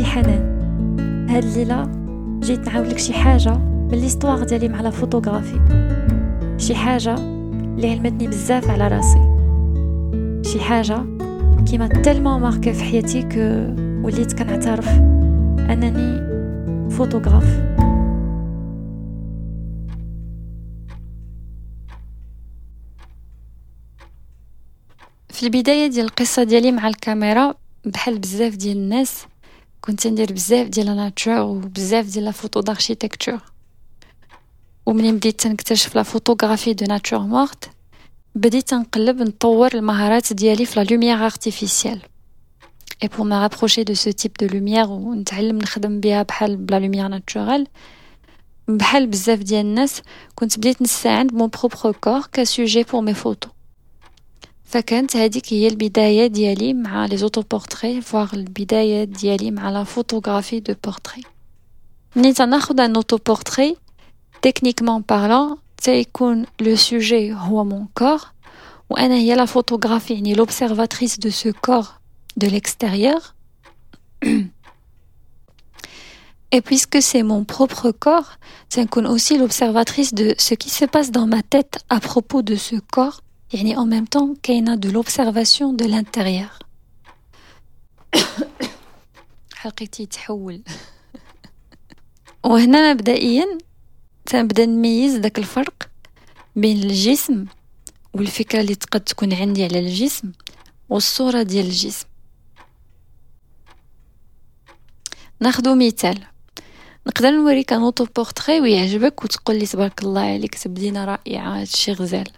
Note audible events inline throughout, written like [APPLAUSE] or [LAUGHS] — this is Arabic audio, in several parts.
هادي حنان. هاد الليلة جيت نعاودلك شي حاجة من l'histoire ديالي مع la photographie. شي حاجة اللي علمتني بزاف على راسي. شي حاجة qui m'a tellement marqué في حياتي que وليت كنعترف أنني فوتوغراف. في البداية ديال القصة ديالي مع الكاميرا بحال بزاف ديال الناس كنت ندير بزاف ديال la nature وبزاف ديال la photo d'architecture ومنين بديت تنكتشف la photographie de nature مورت بديت نقلب نطور المهارات ديالي في la lumière artificielle et pour me rapprocher de ce type de lumière ونتعلم نخدم بها بحال ب la lumière naturelle بحال بزاف ديال الناس كنت بديت نستعين ب mon propre corps comme sujet pour mes photos فكانت هذيك هي البداية ديالي مع les autoportraits voire البداية ديالي مع la photographie de portrait. ملي تناخد un autoportrait techniquement parlant تيكون le sujet هو mon corps وأنا هي la photographe يعني l'observatrice de ce corps de l'extérieur. Et puisque c'est mon propre corps, c'est aussi l'observatrice de ce qui se passe dans ma tête à propos de ce corps يعني en même temps كاينة de l'observation de l'intérieur. حلقتي تحول. وهنا مبدئيا تنبدأ نميز داك الفرق بين الجسم والفكرة اللي تقد تكون عندي على الجسم والصورة ديال الجسم. ناخدو مثال. نقدر نوريك un autoportrait ويعجبك وتقول لي تبارك الله عليك تبدينا رائعة هادشي غزال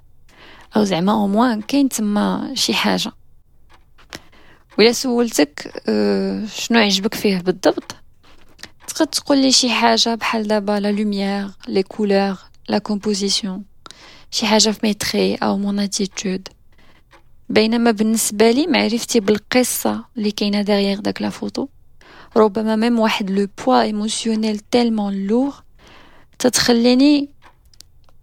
أو زعما au moins كاين تما شي حاجة. ولا سولتك أه شنو عجبك فيه بالضبط؟ تقد تقول لي شي حاجة بحال دابا la lumière les couleurs la composition شي حاجة في mes traits أو mon attitude بينما بالنسبة لي معرفتي بالقصة اللي كاينة derrière داك la photo ربما même واحد le poids émotionnel tellement lourd تتخليني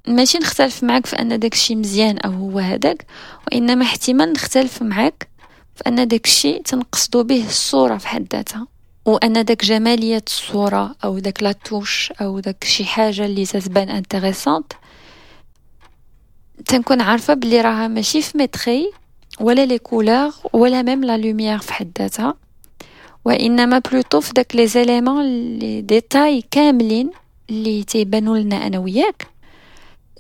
ماشي نختلف معاك في أن داكشي مزيان أو هو هذاك وإنما احتمال نختلف معاك في أن داكشي تنقصدو به الصورة في حد ذاتها وأن داك جمالية الصورة أو داك la touche أو داك شي حاجة اللي تتبان intéressante تنكون عارفة بلي راها ماشي في mes traits ولا les couleurs ولا même la lumière في حد ذاتها وإنما plutôt في داك les éléments les détails كاملين اللي تيبانوا لنا أنا وياك.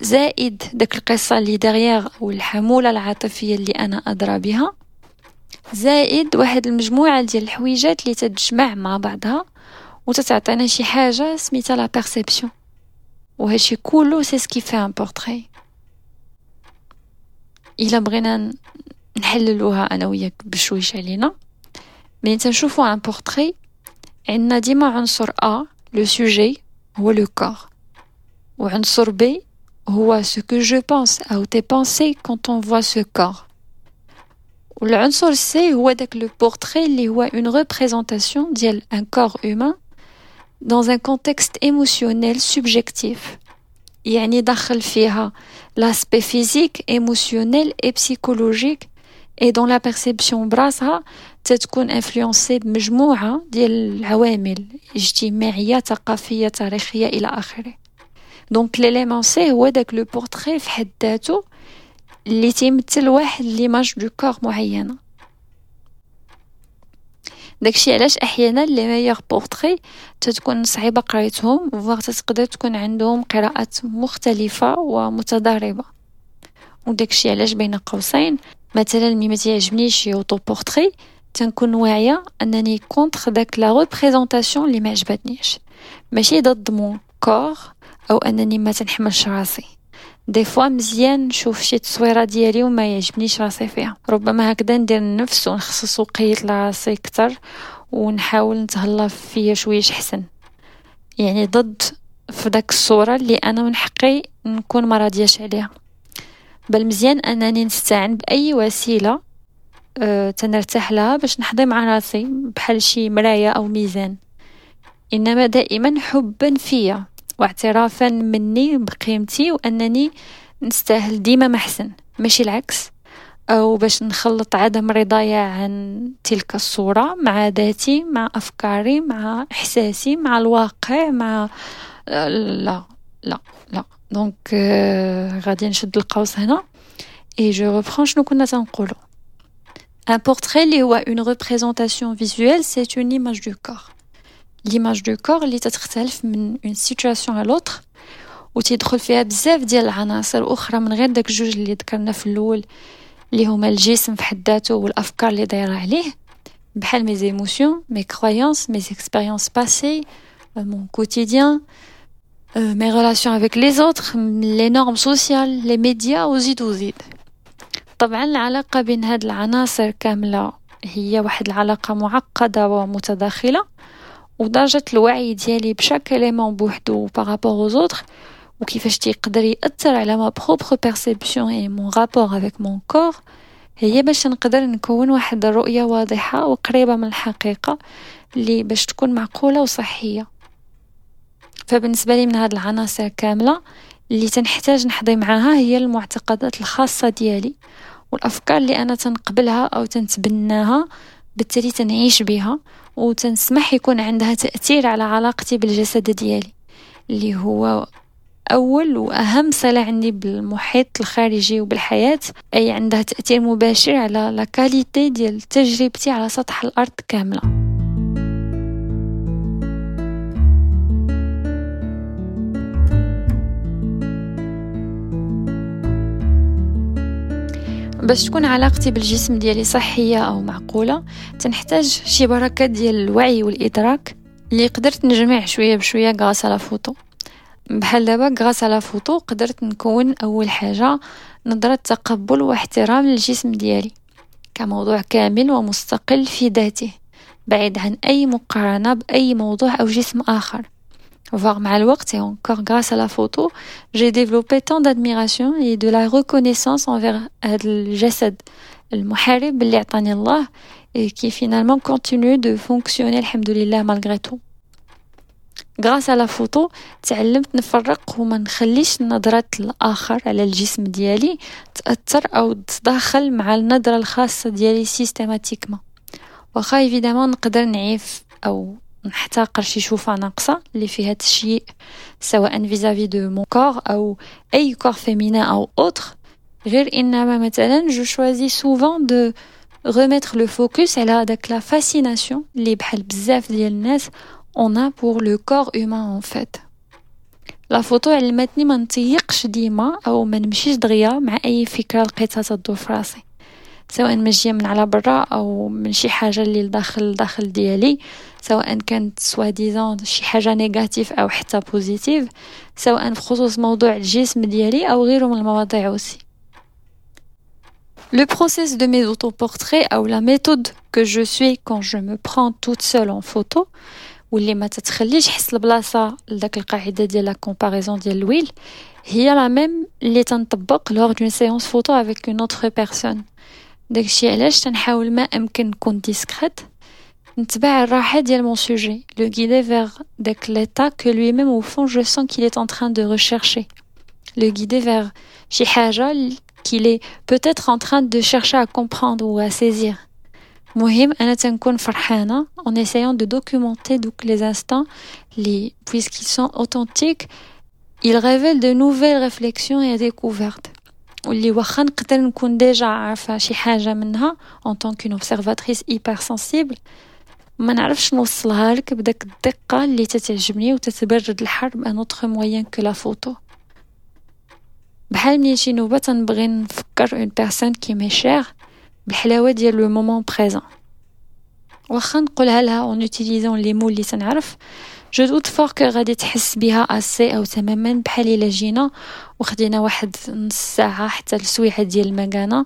زائد داك القصة اللي derrière والحمولة العاطفية اللي أنا أدرى بها. زائد واحد المجموعة ديال الحويجات اللي تتجمع مع بعضها وتتعطينا شي حاجة سميتها la perception وهادشي كله c'est ce qui fait un portrait إلا بغينا نحللوها أنا وياك بشويش علينا. ملي تنشوفو un portrait عندنا ديما عنصر A le sujet هو le corps وعنصر B هو ce que je pense أو tes pensées quand on voit ce corps والعنصر سي هو داك لو بورتري اللي هو une représentation ديال un corps humain dans un contexte émotionnel subjectif يعني دخل فيها l'aspect physique émotionnel et psychologique et dont la perception براسها تتكون انفلونسي بمجموعة ديال العوامل اجتماعية ثقافية تاريخية إلى آخره donc l'élément C هو داك le portrait في حد ذاته اللي تيمثل واحد l'image de corps معينه داكشي علاش أحيانا les meilleurs portraits تتكون صعيبه قرايتهم voire تقدر تكون عندهم قراءات مختلفه ومتضاربه وداكشي علاش بين قوسين مثلا ملي ما تعجبنيش شي autoportrait تنكون واعيه انني contre داك la représentation اللي ما عجبتنيش ماشي ضد mon corps أو أنني ما تنحملش راسي. des fois مزيان نشوف شي تصويرة ديالي وما يعجبنيش راسي فيها. ربما هكذا ندير النفس ونخصص وقيت لراسي كتر ونحاول نتهلا فيا شويش حسن. يعني ضد في داك الصورة اللي أنا من حقي نكون ما راضياش عليها. بل مزيان أنني نستعن بأي وسيلة أه تنرتاح لها باش نحضي مع راسي بحال شي مراية أو ميزان. إنما دائما حبا فيا. واعترافا مني بقيمتي وأنني نستاهل ديما محسن ماشي العكس. أو باش نخلط عدم رضايا عن تلك الصورة مع ذاتي مع أفكاري مع إحساسي مع الواقع مع لا لا لا. donc غادي نشد القوس هنا. et je reprends شنو كنا تنقولو un portrait اللي هو une représentation visuelle c'est une image de corps l'image de corps اللي تتختلف من une situation على و تيدخل فيها بزاف ديال العناصر أخرى من غير داك جوج اللي ذكرنا في الأول اللي هما الجسم في حد ذاته والافكار اللي دايره عليه بحال mes émotions mes croyances mes expériences passées mon quotidien mes relations avec les autres les normes sociales les médias وزيد وزيد طبعا العلاقه بين هاد العناصر كامله هي واحد العلاقه معقده ومتداخله ودرجه الوعي ديالي بشكل إليمون بوحدو بارابور aux autres وكيفاش تيقدر يأثر على ما بروبر بيرسيبسيون اي مون رابور افيك مون كور هي باش نقدر نكون واحد الرؤية واضحة وقريبة من الحقيقة اللي باش تكون معقولة وصحية. فبالنسبة لي من هاد العناصر كاملة اللي تنحتاج نحظي معاها هي المعتقدات الخاصة ديالي والأفكار اللي أنا تنقبلها أو تنتبناها بالتالي تنعيش بها وتنسمح يكون عندها تأثير على علاقتي بالجسد ديالي اللي هو أول وأهم صلة عندي بالمحيط الخارجي وبالحياة. أي عندها تأثير مباشر على لاكاليتي ديال تجربتي على سطح الأرض كاملة. باش تكون علاقتي بالجسم ديالي صحية أو معقولة تنحتاج شي بركة ديال الوعي والإدراك اللي قدرت نجمع شوية بشوية grâce à la photo. بحال دابا grâce à la photo قدرت نكون أول حاجة نظرة تقبل واحترام للجسم ديالي كموضوع كامل ومستقل في ذاته بعيد عن أي مقارنة بأي موضوع أو جسم آخر. Voire مع الوقت et encore grâce à la photo j'ai développé tant d'admiration et de la reconnaissance envers هذا الجسد المحارب اللي عطاني الله et qui finalement continue de fonctionner الحمد لله malgré tout. grâce à la photo تعلمت نفرق وما نخليش نظرة الآخر على الجسم ديالي تأثر أو تداخل مع النظرة الخاصة ديالي systématiquement واخا évidemment نقدر نعيف أو نحتقر شي شوفة ناقصة اللي فيها تشيء سواء vis-à-vis de mon corps أو أي corps féminin أو autre غير إنما مثلا je choisis souvent de remettre le focus على هداك la fascination اللي بحال بزاف ديال الناس on a pour le corps humain en fait. la photo علمتني ما نتيقش ديما أو ما نمشيش دغيا مع أي فكرة لقيتها تدور في راسي. سواء مجية من على برا أو من شي حاجة اللي لداخل الداخل ديالي. سواء كانت soi-disant شي حاجة négatif أو حتى positif سواء بخصوص موضوع الجسم ديالي أو غيره من المواضيع aussi. Le process de mes autoportraits ou la méthode que je suis quand je me prends toute seule en photo واللي ما تتخليش حس البلاصه لداك القاعده ديال la comparaison d'ailleurs هي la même اللي تنطبق lors d'une séance photo avec une autre personne داكشي علاش تنحاول ما امكن نكون ديسكريت نتبع الراحه ديال مون سوجي لو غيدي فيغ داك ليتا كو لوي ميم او فون جو سون كيل est en train de rechercher le guider vers شي حاجه qu'il est peut-être en train de chercher à comprendre ou à saisir مهم أنا تنكون فرحانة en essayant de documenter donc les instants les puisqu'ils sont authentiques ils révèlent de nouvelles réflexions et découvertes واللي واخا نقدر نكون ديجا عارفة شي حاجة منها en tant qu'une observatrice hypersensible ما نعرفش نوصلها لك بداك الدقة اللي تتعجبني وتتبرد الحر بأن autre moyen que la photo بحال ملي شي نوبة تنبغي نفكر une personne qui m'est chère بالحلاوة ديال le moment présent واخا نقولها لها en utilisant les mots اللي تنعرف. je doute fort que غادي تحس بها assez أو تماما بحال إلا جينا. وخدينا واحد نص ساعة حتى لسويعة ديال المكانة.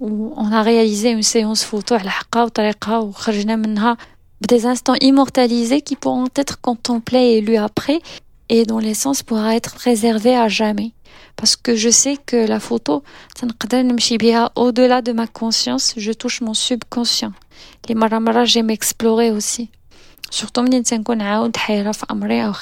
و اون رياليزي اون سيونس فوتو على حقها وطريقها وخرجنا منها بدي انستون immortalisés qui pourront être contemplés et lus après et dont l'essence pourra être préservée à jamais parce que je sais que la photo au-delà de ma conscience je touche mon subconscient Les مرة j'aime explorer aussi surtout ملي تنكون عاود حيرة في أمري أو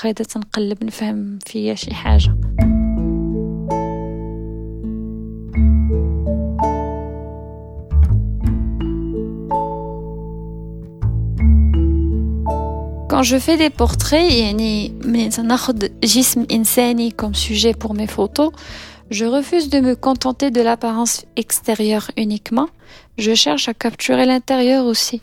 quand je fais des portraits يعني من ناخذ جسم إنساني comme sujet pour mes photos je refuse de me contenter de l'apparence extérieure uniquement je cherche à capturer l'intérieur aussi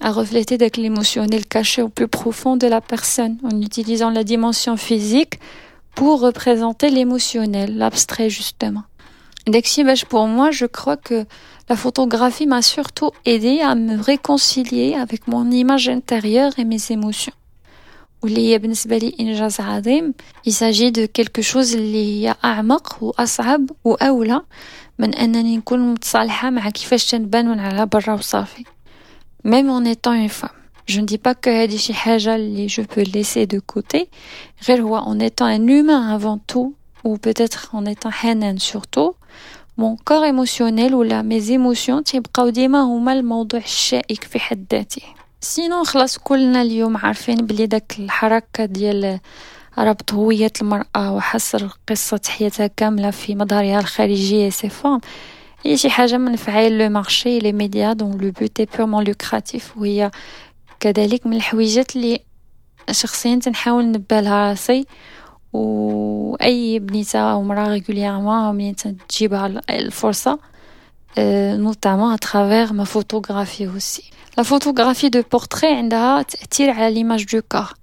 à refléter l'émotionnel caché au plus profond de la personne en utilisant la dimension physique pour représenter l'émotionnel, l'abstrait justement. D'Exibèche, pour moi, je crois que la photographie m'a surtout aidé à me réconcilier avec mon image intérieure et mes émotions. Il s'agit de quelque chose qui est أعمق وأصعب وأولى من أنني نكون متصالحة مع كيفاش تنبان من على برا وصافي même en étant une femme. Je ne dis pas que je peux laisser de côté. En étant un humain avant tout, ou peut-être en étant hanan surtout, Corps émotionnel ou là mes émotions تيبقاو ديما هما الموضوع الشائك في حد ذاته sinon خلاص كلنا اليوم عارفين بلي داك الحركة ديال ربط هوية المرأة وحصر قصة حياتها كاملة في مظهرها الخارجي c'est infâme هي شي حاجة منفعة le marché les médias donc le but est lucratif وهي كذلك من الحويجات اللي شخصيا تنحاول نبالها راسي و اي بنيته أو مراه régulièrement ملي تجيبها الفرصه notamment à travers ma photographie aussi la photographie de portrait عندها تاثير على l'image du corps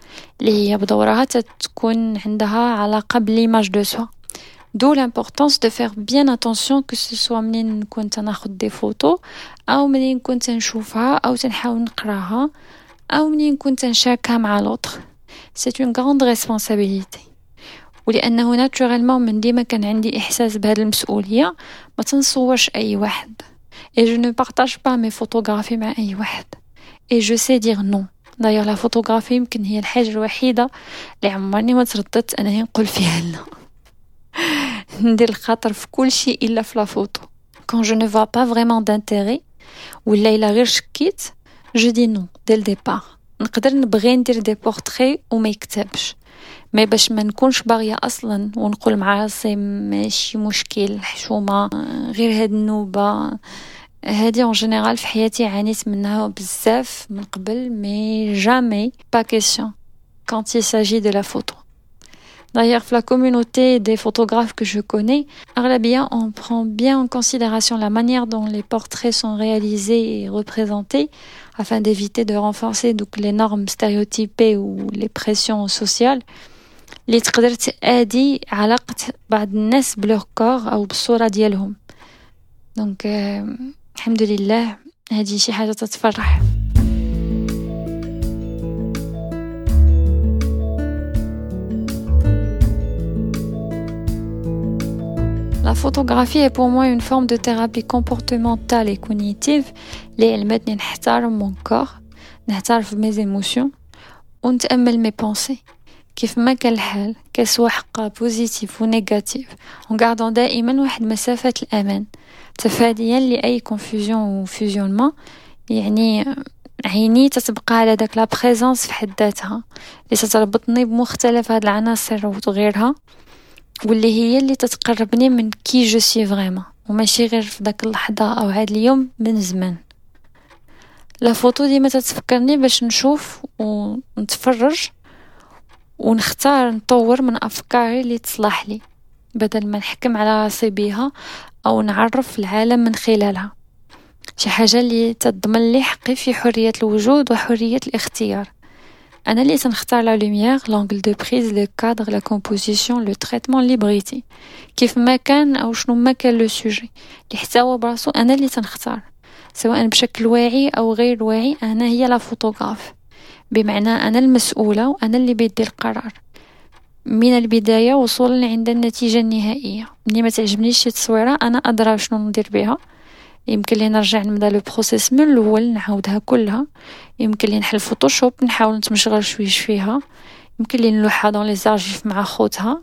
اللي هي بدورها تكون عندها علاقه ب l'image de soi D'où l'importance de faire bien attention que ce soit منين نكون تناخد des photos أو منين نكون تنشوفها أو تنحاول نقراها أو منين نكون تنشاركها مع l'autre. C'est une grande responsabilité. ولأنه ناتشورالمون من ديما كان عندي إحساس بهاد المسؤولية ما تنصورش أي واحد. Et je ne partage pas mes photographies مع أي واحد. Et je sais dire non. D'ailleurs la photographie يمكن هي الحاجة الوحيدة اللي عمرني ما ترددت أنا نقول فيها لا. [LAUGHS] ندير الخاطر في كل شيء إلا في la photo quand je ne vois pas vraiment d'intérêt ولا إلا غير شكيت je dis non dès le départ نقدر نبغي ندير des portraits وما يكتبش. mais باش ما نكونش باغية أصلا ونقول مع راسي ماشي مشكل حشومه غير هاد النوبة. هادي en général في حياتي عانيت منها بزاف من قبل mais jamais pas question il s'agit de la photo. D'ailleurs, la communauté des photographes que je connais, bien, on prend bien en considération la manière dont les portraits sont réalisés et représentés afin d'éviter de renforcer donc, les normes stéréotypées ou les pressions sociales. اللي تقدر تأدي علاقة بعض الناس بلوغ كور أو بالصورة ديالهم دونك الحمد لله هذه شي حاجة تتفرح La photographie est pour moi une forme de thérapie comportementale et cognitive. اللي علمتني نحترم mon corps. نعترف mes émotions. ونتأمل mes pensées. كيف ما كان الحال que ce soit حقا positif و négatif ونقعدون دائما واحد مسافة الأمان تفاديا لأي confusion و fusionnement يعني عيني تتبقى على داك la présence في حد ذاتها اللي تتربطني بمختلف هاد العناصر وغيرها واللي هي اللي تتقربني من qui je suis vraiment. وماشي غير في داك اللحظة أو هاد اليوم من زمان. la photo ديما تتفكرني باش نشوف ونتفرج ونختار نطور من أفكاري اللي تصلح لي بدل ما نحكم على راسي بيها أو نعرف العالم من خلالها. شي حاجة اللي تضمن لي حقي في حرية الوجود وحرية الاختيار. أنا اللي تنختار la lumière l'angle de prise le cadre la composition le traitement liberté كيف ما كان أو شنو ما كان le sujet اللي حتى هو براسو أنا اللي تنختار سواء بشكل واعي أو غير واعي أنا هي la photographe بمعنى أنا المسؤولة وأنا اللي بيدي القرار من البداية وصولا عند النتيجة النهائية ملي ما تعجبنيش شي تصويرة أنا أدرى شنو ندير بها يمكن لي نرجع نبدا le process من الأول نعاودها كلها. يمكن لي نحل Photoshop نحاول نتمشغل شويش فيها يمكن لي نلوحها dans les archives مع خوتها.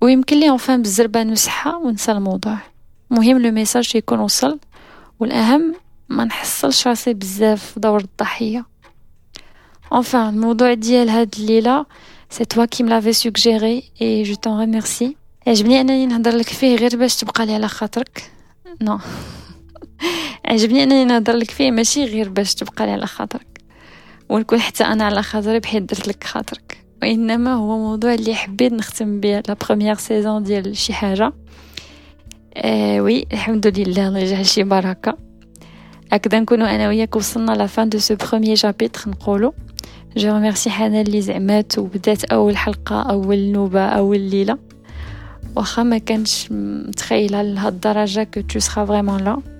ويمكن لي enfin بالزربة نمسحها ونسى الموضوع. مهم le message يكون وصل. والأهم ما نحصلش راسي بزاف في دور الضحية. Enfin الموضوع ديال هاد الليلة c'est toi qui me l'avais suggéré et je t'en remercie عجبني أنني نهضر لك فيه غير باش تبقى لي على خاطرك. non non. عجبني أنني نهضر لك فيه ماشي غير باش تبقى لي على خاطرك. ونكون حتى أنا على خاطري بحال درت لك خاطرك. وإنما هو موضوع اللي حبيت نختم به la première saison ديال شي حاجة. آه oui الحمد لله الله يجعل شي بركة. هكذا نكونوا أنا وياك وصلنا la fin de ce premier chapitre نقولو je remercie حنان اللي زعمات وبدات أول حلقة أول نوبة أول ليلة. واخا ما كانش متخيلة لهاد الدرجة que tu seras vraiment là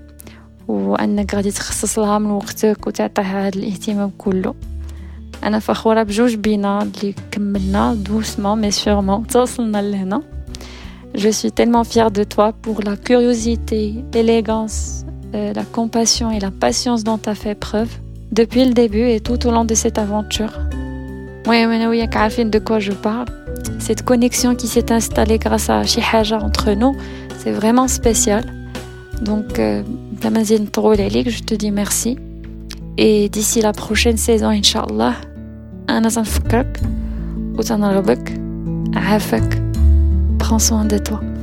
وانك غادي تخصص لها من وقتك وتعطيها هذا الاهتمام كله انا فخوره بجوج بينا اللي كملنا دوسمون مي سيغمون توصلنا لهنا Je suis tellement fière de toi pour la curiosité, l'élégance, euh, la compassion et la patience dont tu as fait preuve depuis le début et tout au long de cette aventure. Oui, mais oui, de quoi je parle. Cette connexion qui s'est installée grâce à Shihaja entre nous, c'est vraiment spécial. Donc, euh, je te dis merci. Et d'ici la prochaine saison, Inch'Allah, أنا تنفكرك وتنرغبك عافاك prends soin de toi